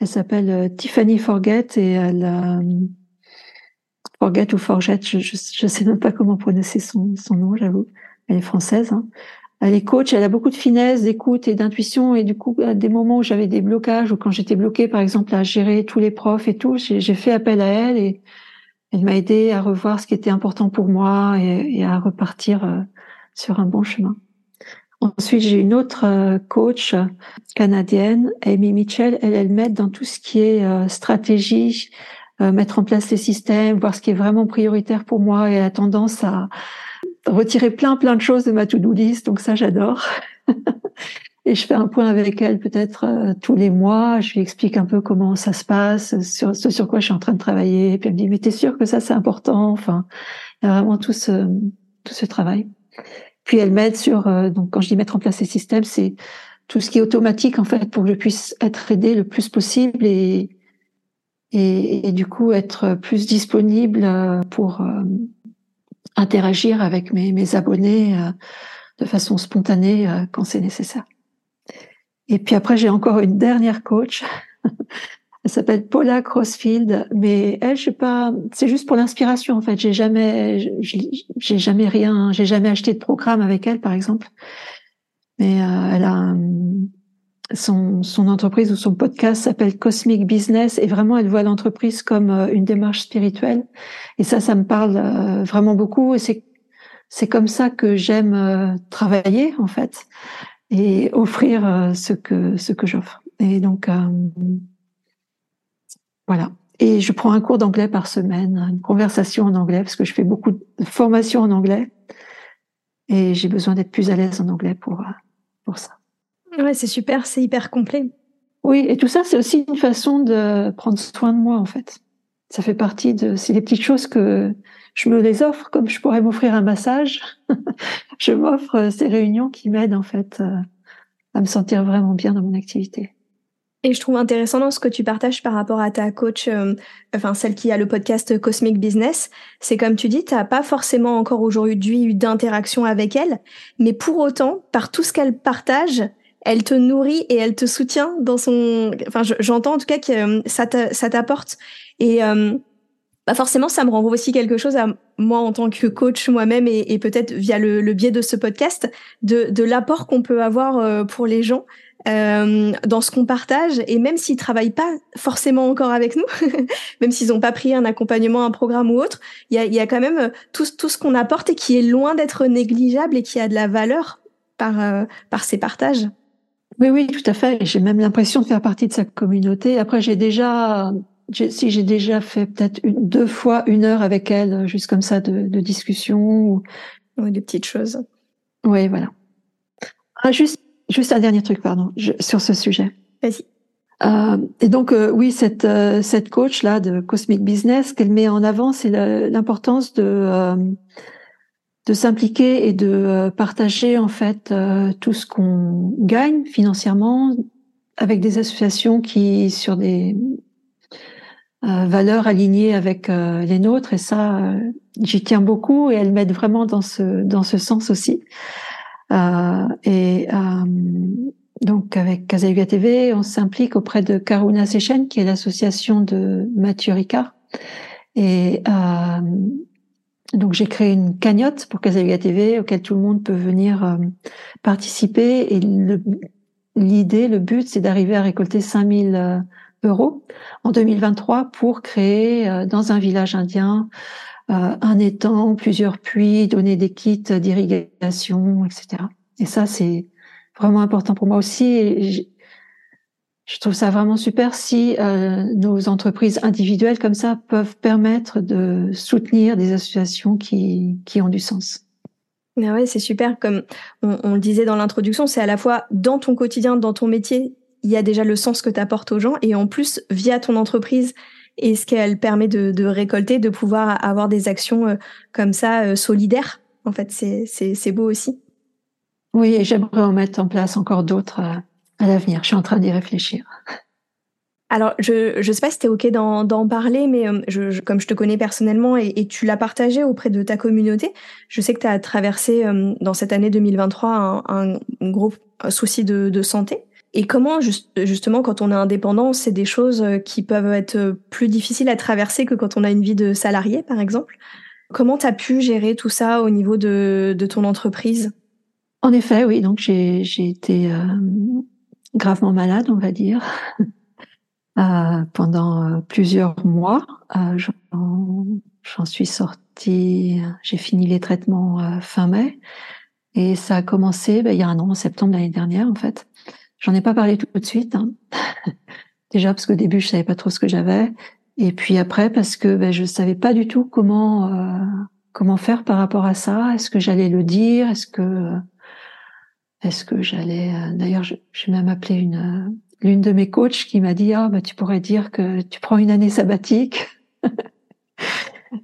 Elle s'appelle Tiffany Forget et elle, Forget ou Forget, je, je, sais même pas comment prononcer son, son nom, j'avoue. Elle est française. Hein elle est coach, elle a beaucoup de finesse, d'écoute et d'intuition. Et du coup, à des moments où j'avais des blocages ou quand j'étais bloquée, par exemple, à gérer tous les profs et tout, j'ai fait appel à elle et elle m'a aidé à revoir ce qui était important pour moi et, à repartir euh, sur un bon chemin. Ensuite, j'ai une autre euh, coach canadienne, Amy Mitchell. Elle, elle m'aide dans tout ce qui est euh, stratégie, mettre en place les systèmes, voir ce qui est vraiment prioritaire pour moi. Et elle a tendance à, retirer plein plein de choses de ma to-do list, donc ça j'adore. (laughs) et je fais un point avec elle peut-être euh, tous les mois. Je lui explique un peu comment ça se passe, sur ce sur quoi je suis en train de travailler. Et puis elle me dit mais t'es sûr que ça c'est important? Enfin, il y a vraiment tout ce tout ce travail. Puis elle m'aide sur euh, donc quand je dis mettre en place ces systèmes, c'est tout ce qui est automatique en fait pour que je puisse être aidée le plus possible et et, et du coup être plus disponible euh, pour interagir avec mes, abonnés euh, de façon spontanée euh, quand c'est nécessaire. Et puis après, j'ai encore une dernière coach. (laughs) Elle s'appelle Paula Crossfield, mais elle, je sais pas, c'est juste pour l'inspiration en fait. J'ai jamais, j'ai jamais rien, j'ai jamais acheté de programme avec elle, par exemple. Mais euh, elle a son, entreprise ou son podcast s'appelle Cosmic Business et vraiment elle voit l'entreprise comme euh, une démarche spirituelle. Et ça, ça me parle euh, vraiment beaucoup. Et c'est comme ça que j'aime travailler en fait et offrir ce que ce que j'offre. Et donc voilà. Et je prends un cours d'anglais par semaine, une conversation en anglais, parce que je fais beaucoup de formations en anglais. Et j'ai besoin d'être plus à l'aise en anglais pour, euh, pour ça. Ouais, c'est super, c'est hyper complet. Oui, et tout ça, c'est aussi une façon de prendre soin de moi, en fait. Ça fait partie de, c'est des petites choses que je me les offre, comme je pourrais m'offrir un massage. (laughs) je m'offre ces réunions qui m'aident, en fait, euh, à me sentir vraiment bien dans mon activité. Et je trouve intéressant dans ce que tu partages par rapport à ta coach, euh, enfin celle qui a le podcast Cosmic Business, c'est comme tu dis, tu n'as pas forcément encore aujourd'hui eu d'interaction avec elle, mais pour autant, par tout ce qu'elle partage, elle te nourrit et elle te soutient dans son. Enfin, j'entends en tout cas que euh, ça t'apporte. Et euh, bah forcément, ça me renvoie aussi quelque chose à moi en tant que coach moi-même et, peut-être via le, biais de ce podcast, de, l'apport qu'on peut avoir pour les gens euh, dans ce qu'on partage et même s'ils travaillent pas forcément encore avec nous, (laughs) même s'ils n'ont pas pris un accompagnement, un programme ou autre, il y a, quand même tout, ce qu'on apporte et qui est loin d'être négligeable et qui a de la valeur euh, par ces partages. Oui, oui, tout à fait. J'ai même l'impression de faire partie de sa communauté. Après, j'ai déjà, si j'ai déjà fait peut-être deux fois une heure avec elle, juste comme ça de, de discussion ou oui, des petites choses. Oui, voilà. Ah, juste Juste un dernier truc, pardon, sur ce sujet. Vas-y. Euh, et donc euh, oui, cette euh, cette coach là de Cosmic Business, qu'elle met en avant, c'est l'importance de euh, de s'impliquer et de partager en fait tout ce qu'on gagne financièrement avec des associations qui sur des valeurs alignées avec les nôtres. Et ça, j'y tiens beaucoup et elle m'aide vraiment dans ce dans ce sens aussi. Euh, et euh, donc avec Kazayuga TV, on s'implique auprès de Karuna Sechen, qui est l'association de Mathieu Ricard. Et euh, donc j'ai créé une cagnotte pour Kazayuga TV auquel tout le monde peut venir euh, participer. Et l'idée, le, but, c'est d'arriver à récolter 5000 euh, euros en 2023 pour créer dans un village indien euh, un étang, plusieurs puits, donner des kits d'irrigation, etc. Et ça, c'est vraiment important pour moi aussi. Je trouve ça vraiment super si euh, nos entreprises individuelles comme ça peuvent permettre de soutenir des associations qui, qui ont du sens. Ah ouais, c'est super. Comme on, on, le disait dans l'introduction, c'est à la fois dans ton quotidien, dans ton métier, il y a déjà le sens que tu apportes aux gens, et en plus, via ton entreprise, et ce qu'elle permet de, de, récolter, de pouvoir avoir des actions euh, comme ça euh, solidaires. En fait, c'est beau aussi. Oui, et j'aimerais en mettre en place encore d'autres à l'avenir. Je suis en train d'y réfléchir. Alors, je ne sais pas si tu es OK d'en parler, mais je, comme je te connais personnellement et, et tu l'as partagé auprès de ta communauté, je sais que tu as traversé dans cette année 2023 un, un gros souci de, de santé. Et comment justement quand on est indépendant, c'est des choses euh, qui peuvent être euh, plus difficiles à traverser que quand on a une vie de salarié par exemple. Comment tu as pu gérer tout ça au niveau de, de ton entreprise? En effet, oui. Donc j'ai été euh, gravement malade, on va dire, (laughs) euh, pendant plusieurs mois. Euh, J'en suis sortie, j'ai fini les traitements fin mai. Et ça a commencé ben, il y a un an, en septembre l'année dernière en fait. J'en ai pas parlé tout de suite. Hein. (laughs) Déjà parce qu'au début je savais pas trop ce que j'avais, et puis après parce que ben, je savais pas du tout comment euh, comment faire par rapport à ça. Est-ce que j'allais le dire? Est-ce que est-ce que j'allais euh, D'ailleurs, j'ai même appelé une l'une de mes coachs qui m'a dit ah bah tu pourrais dire que tu prends une année sabbatique. (laughs)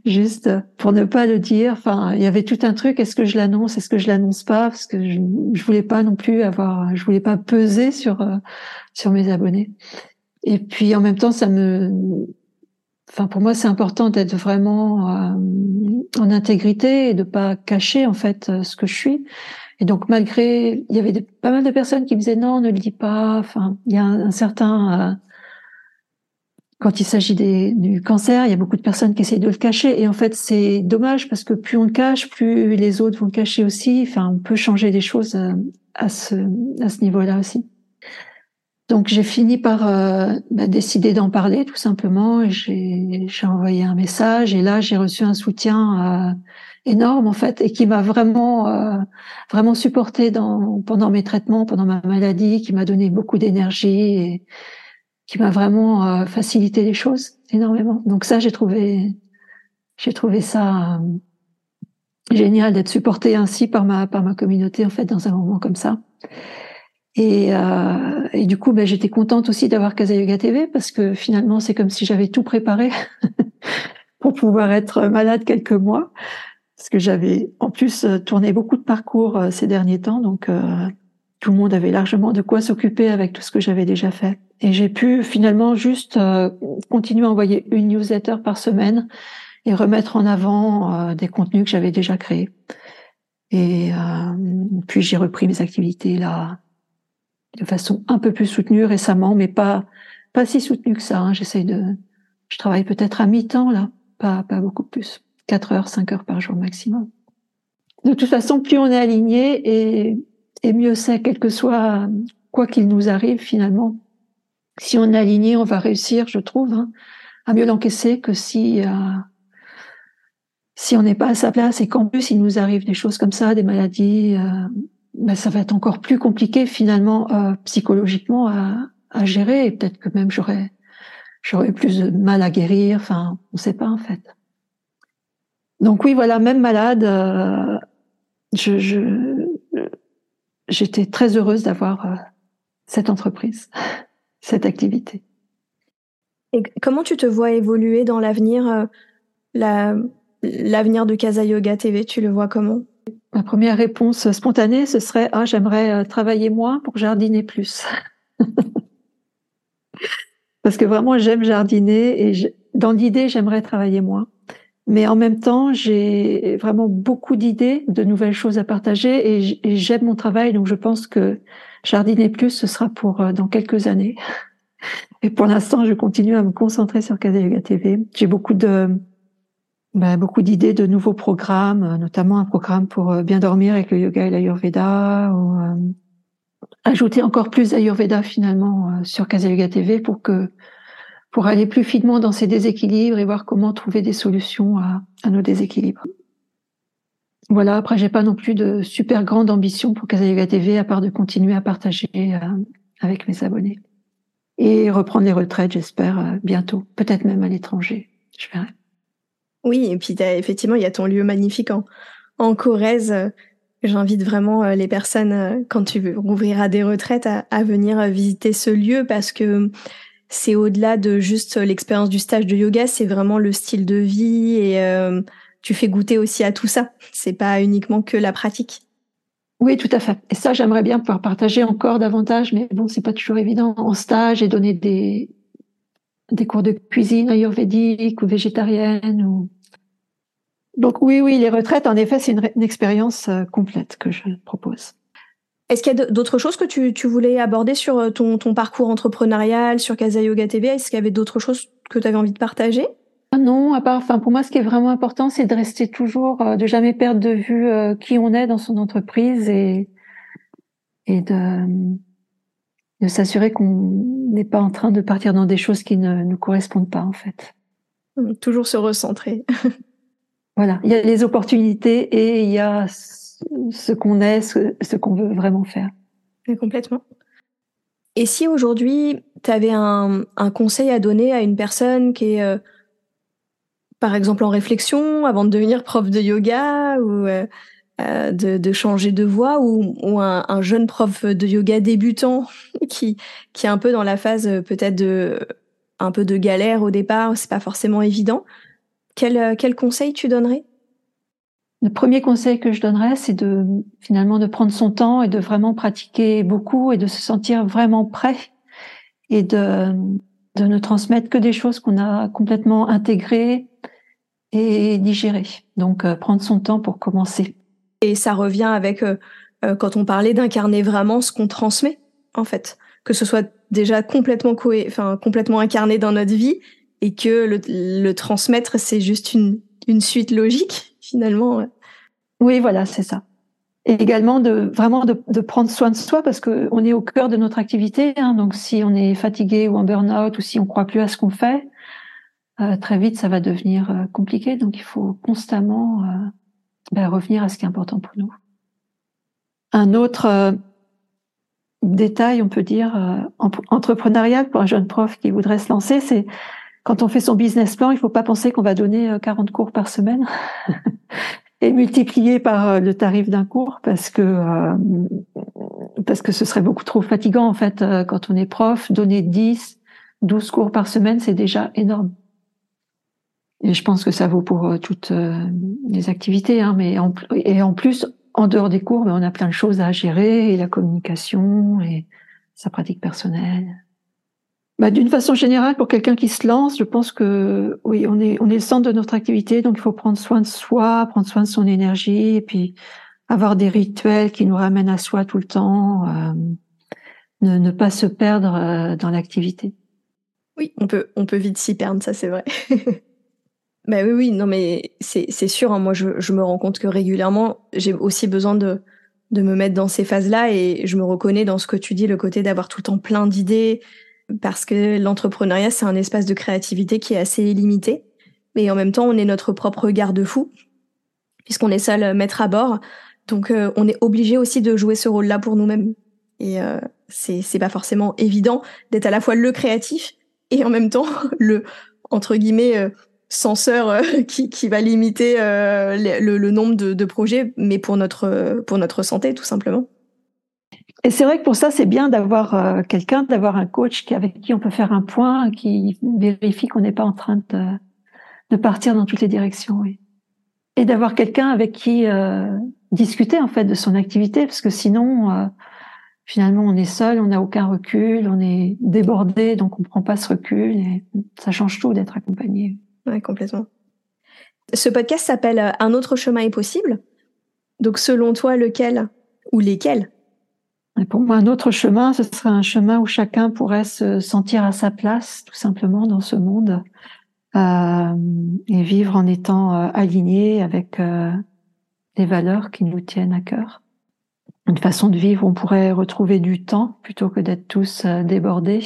juste pour ne pas le dire. Enfin, il y avait tout un truc. Est-ce que je l'annonce? Est-ce que je l'annonce pas? Parce que je, je voulais pas non plus avoir, je voulais pas peser sur euh, sur mes abonnés. Et puis en même temps, ça me, enfin pour moi, c'est important d'être vraiment euh, en intégrité et de pas cacher en fait euh, ce que je suis. Et donc malgré, il y avait pas mal de personnes qui me disaient non, ne le dis pas. Enfin, il y a un, certain quand il s'agit du cancer, il y a beaucoup de personnes qui essayent de le cacher. Et en fait, c'est dommage parce que plus on le cache, plus les autres vont le cacher aussi. Enfin, on peut changer les choses euh, à ce, à ce niveau-là aussi. Donc, j'ai fini par euh, bah, décider d'en parler tout simplement. J'ai envoyé un message et là, j'ai reçu un soutien euh, énorme en fait et qui m'a vraiment euh, vraiment supporté dans pendant mes traitements, pendant ma maladie, qui m'a donné beaucoup d'énergie et qui m'a vraiment euh, facilité les choses énormément. Donc ça, j'ai trouvé, j'ai trouvé ça euh, génial d'être supporté ainsi par ma par ma communauté en fait dans un moment comme ça. Et, euh, et du coup, ben, j'étais contente aussi d'avoir Casa Yoga TV parce que finalement, c'est comme si j'avais tout préparé (laughs) pour pouvoir être malade quelques mois. Parce que j'avais en plus tourné beaucoup de parcours ces derniers temps, donc tout le monde avait largement de quoi s'occuper avec tout ce que j'avais déjà fait. Et j'ai pu finalement juste euh, continuer à envoyer une newsletter par semaine et remettre en avant euh, des contenus que j'avais déjà créés. Et euh, puis j'ai repris mes activités là de façon un peu plus soutenue récemment, mais pas pas si soutenue que ça. Hein. J'essaye de, je travaille peut-être à mi-temps là, pas pas beaucoup plus, quatre heures, cinq heures par jour maximum. De toute façon, plus on est aligné et, et mieux c'est, quel que soit quoi qu'il nous arrive finalement, si on est aligné, on va réussir, je trouve, hein, à mieux l'encaisser que si euh, si on n'est pas à sa place et qu'en plus il nous arrive des choses comme ça, des maladies, euh, ben ça va être encore plus compliqué finalement euh, psychologiquement à, à, gérer et peut-être que même j'aurais j'aurais plus de mal à guérir. Enfin, on ne sait pas en fait. Donc oui, voilà, même malade, euh, je, je j'étais très heureuse d'avoir euh, cette entreprise (laughs) cette activité. Et comment tu te vois évoluer dans l'avenir, euh, l'avenir de Casa Yoga TV, tu le vois comment? Ma première réponse spontanée, ce serait ah j'aimerais travailler moins pour jardiner plus. (laughs) Parce que vraiment j'aime jardiner et dans l'idée j'aimerais travailler moins. Mais en même temps, j'ai vraiment beaucoup d'idées, de nouvelles choses à partager et j'aime mon travail, donc je pense que Jardiner plus, ce sera pour euh, dans quelques années. Et pour l'instant, je continue à me concentrer sur Casa Yoga TV. J'ai beaucoup de ben, beaucoup d'idées de nouveaux programmes, euh, notamment un programme pour euh, bien dormir avec le yoga et l'ayurveda, ou ajouter encore plus d'ayurveda finalement sur Casa Yoga TV pour que pour aller plus finement dans ces déséquilibres et voir comment trouver des solutions à, nos déséquilibres. Voilà, après, j'ai pas non plus de super grande ambition pour Casa TV, à part de continuer à partager euh, avec mes abonnés. Et reprendre les retraites, j'espère, euh, bientôt. Peut-être même à l'étranger. Je verrai. Oui, et puis effectivement, il y a ton lieu magnifique en, Corrèze. J'invite vraiment euh, les personnes, quand tu rouvriras des retraites, à venir visiter ce lieu parce que c'est au-delà de juste l'expérience du stage de yoga, c'est vraiment le style de vie et tu fais goûter aussi à tout ça. C'est pas uniquement que la pratique. Oui, tout à fait. Et ça, j'aimerais bien pouvoir partager encore davantage, mais bon, c'est pas toujours évident en stage et donner des cours de cuisine ayurvédique ou végétarienne donc oui, oui, les retraites, en effet, c'est une, expérience euh, complète que je propose. Est-ce qu'il y a d'autres choses que tu, tu, voulais aborder sur euh, ton, ton parcours entrepreneurial, sur Casa Yoga TV Est-ce qu'il y avait d'autres choses que tu avais envie de partager? Ah non, à part, enfin pour moi, ce qui est vraiment important, c'est de rester toujours, euh, de jamais perdre de vue euh, qui on est dans son entreprise et et de, de s'assurer qu'on n'est pas en train de partir dans des choses qui ne nous correspondent pas en fait. Toujours se recentrer. (laughs) voilà, il y a les opportunités et il y a ce qu'on est, ce, qu'on veut vraiment faire. complètement. Et si aujourd'hui, tu avais un, un, conseil à donner à une personne qui est euh, par exemple en réflexion avant de devenir prof de yoga ou euh, euh, de, changer de voie ou, un, jeune prof de yoga débutant (laughs) qui qui est un peu dans la phase peut-être de un peu de galère au départ, c'est pas forcément évident. Quel, quel conseil tu donnerais? Le premier conseil que je donnerais, c'est de finalement de prendre son temps et de vraiment pratiquer beaucoup et de se sentir vraiment prêt et de de ne transmettre que des choses qu'on a complètement intégrées et digérer. Donc euh, prendre son temps pour commencer. Et ça revient avec euh, euh, quand on parlait d'incarner vraiment ce qu'on transmet en fait, que ce soit déjà complètement coé, enfin complètement incarné dans notre vie et que le, le transmettre c'est juste une, une suite logique finalement. Oui, voilà, c'est ça. Et également de vraiment de, prendre soin de soi parce que on est au cœur de notre activité. Hein, donc si on est fatigué ou en burn-out ou si on croit plus à ce qu'on fait, euh, très vite ça va devenir euh, compliqué. Donc il faut constamment euh, ben, revenir à ce qui est important pour nous. Un autre détail, on peut dire, entrepreneurial pour un jeune prof qui voudrait se lancer, c'est quand on fait son business plan, il ne faut pas penser qu'on va donner 40 cours par semaine (laughs) et multiplier par le tarif d'un cours parce que parce que ce serait beaucoup trop fatigant en fait quand on est prof. Donner 10, 12 cours par semaine, c'est déjà énorme. Et je pense que ça vaut pour euh, toutes euh, les activités, hein, mais et en plus, en dehors des cours, ben, on a plein de choses à gérer, et la communication, et sa pratique personnelle. Bah, D'une façon générale, pour quelqu'un qui se lance, je pense que oui, on est, on est le centre de notre activité, donc il faut prendre soin de soi, prendre soin de son énergie, et puis avoir des rituels qui nous ramènent à soi tout le temps, euh, ne, ne pas se perdre euh, dans l'activité. Oui, on peut, on peut vite s'y perdre, ça c'est vrai. (laughs) Bah oui, oui, non, mais c'est sûr. Hein, moi, je, je, me rends compte que régulièrement, j'ai aussi besoin de, de me mettre dans ces phases-là et je me reconnais dans ce que tu dis, le côté d'avoir tout le temps plein d'idées, parce que l'entrepreneuriat, c'est un espace de créativité qui est assez limité. Mais en même temps, on est notre propre garde-fou, puisqu'on est seul maître à bord. Donc, euh, on est obligé aussi de jouer ce rôle-là pour nous-mêmes. Et euh, c'est pas forcément évident d'être à la fois le créatif et en même temps (laughs) le, entre guillemets, euh, censeur euh, (laughs) qui, qui, va limiter euh, le, le, nombre de, de, projets, mais pour notre, pour notre santé, tout simplement. Et c'est vrai que pour ça, c'est bien d'avoir euh, quelqu'un, d'avoir un coach avec qui on peut faire un point, qui vérifie qu'on n'est pas en train de, de, partir dans toutes les directions. Oui. Et d'avoir quelqu'un avec qui discuter en fait de son activité, parce que sinon, finalement, on est seul, on n'a aucun recul, on est débordé, donc on prend pas ce recul. Et ça change tout d'être accompagné. Ouais, complètement. Ce podcast s'appelle euh, Un autre chemin est possible. Donc, selon toi, lequel ou lesquels Pour moi, un autre chemin, ce serait un chemin où chacun pourrait se sentir à sa place, tout simplement, dans ce monde, euh, et vivre en étant euh, aligné avec euh, les valeurs qui nous tiennent à cœur. Une façon de vivre, on pourrait retrouver du temps plutôt que d'être tous euh, débordés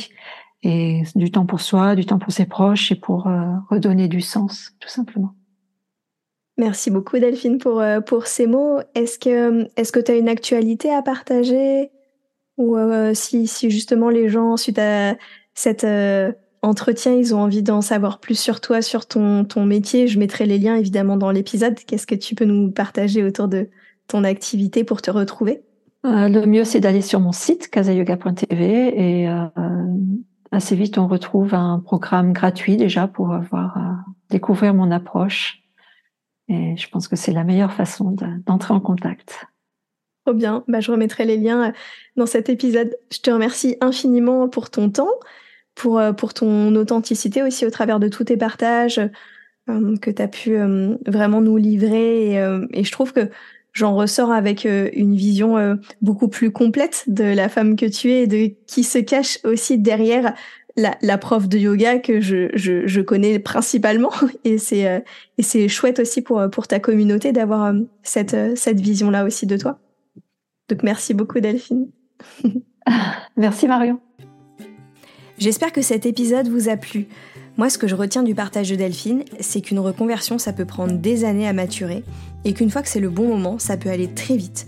et du temps pour soi, du temps pour ses proches et pour redonner du sens, tout simplement. Merci beaucoup Delphine pour, pour ces mots. Est-ce que tu as une actualité à partager? Ou euh, si, si justement les gens suite à cet entretien, ils ont envie d'en savoir plus sur toi, sur ton, ton métier, je mettrai les liens évidemment dans l'épisode. Qu'est-ce que tu peux nous partager autour de ton activité pour te retrouver? Le mieux c'est d'aller sur mon site casayoga.tv et assez vite, on retrouve un programme gratuit déjà pour avoir euh, découvrir mon approche. Et je pense que c'est la meilleure façon d'entrer en contact. Bien. Bah, je remettrai les liens euh, dans cet épisode. Je te remercie infiniment pour ton temps, pour, euh, pour ton authenticité aussi au travers de tous tes partages que tu as pu vraiment nous livrer. Et, je trouve que j'en ressors avec euh, une vision euh, beaucoup plus complète de la femme que tu es et de qui se cache aussi derrière la, la prof de yoga que je, je, je connais principalement (laughs) et c'est euh, et c'est chouette aussi pour pour ta communauté d'avoir cette cette vision là aussi de toi. Donc merci beaucoup Delphine. (laughs) merci Marion. J'espère que cet épisode vous a plu. Moi, ce que je retiens du partage de Delphine, c'est qu'une reconversion, ça peut prendre des années à maturer, et qu'une fois que c'est le bon moment, ça peut aller très vite.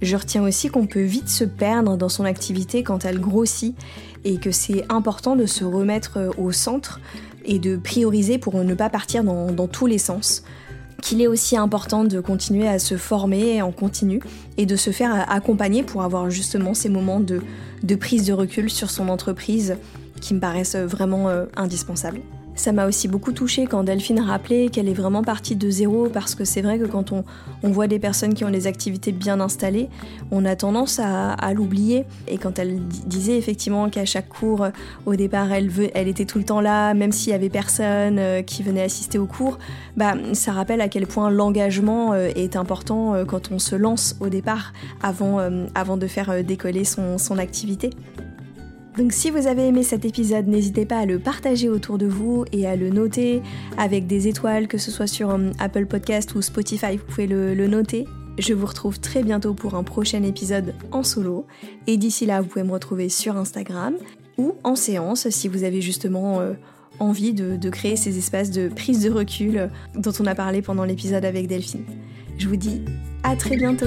Je retiens aussi qu'on peut vite se perdre dans son activité quand elle grossit, et que c'est important de se remettre euh, au centre et de prioriser pour ne pas partir dans, dans tous les sens qu'il est aussi important de continuer à se former en continu et de se faire accompagner pour avoir justement ces moments de, prise de recul sur son entreprise qui me paraissent vraiment euh, indispensables. Ça m'a aussi beaucoup touchée quand Delphine rappelait qu'elle est vraiment partie de zéro parce que c'est vrai que quand on, on, voit des personnes qui ont des activités bien installées, on a tendance à, l'oublier. Et quand elle disait effectivement qu'à chaque cours, au départ, elle, elle était tout le temps là, même s'il y avait personne euh, qui venait assister au cours, bah, ça rappelle à quel point l'engagement euh, est important quand on se lance au départ avant, avant de faire décoller son, son activité. Donc si vous avez aimé cet épisode, n'hésitez pas à le partager autour de vous et à le noter avec des étoiles, que ce soit sur um, Apple Podcast ou Spotify, vous pouvez le, noter. Je vous retrouve très bientôt pour un prochain épisode en solo. Et d'ici là, vous pouvez me retrouver sur Instagram ou en séance si vous avez justement euh, envie de, créer ces espaces de prise de recul dont on a parlé pendant l'épisode avec Delphine. Je vous dis à très bientôt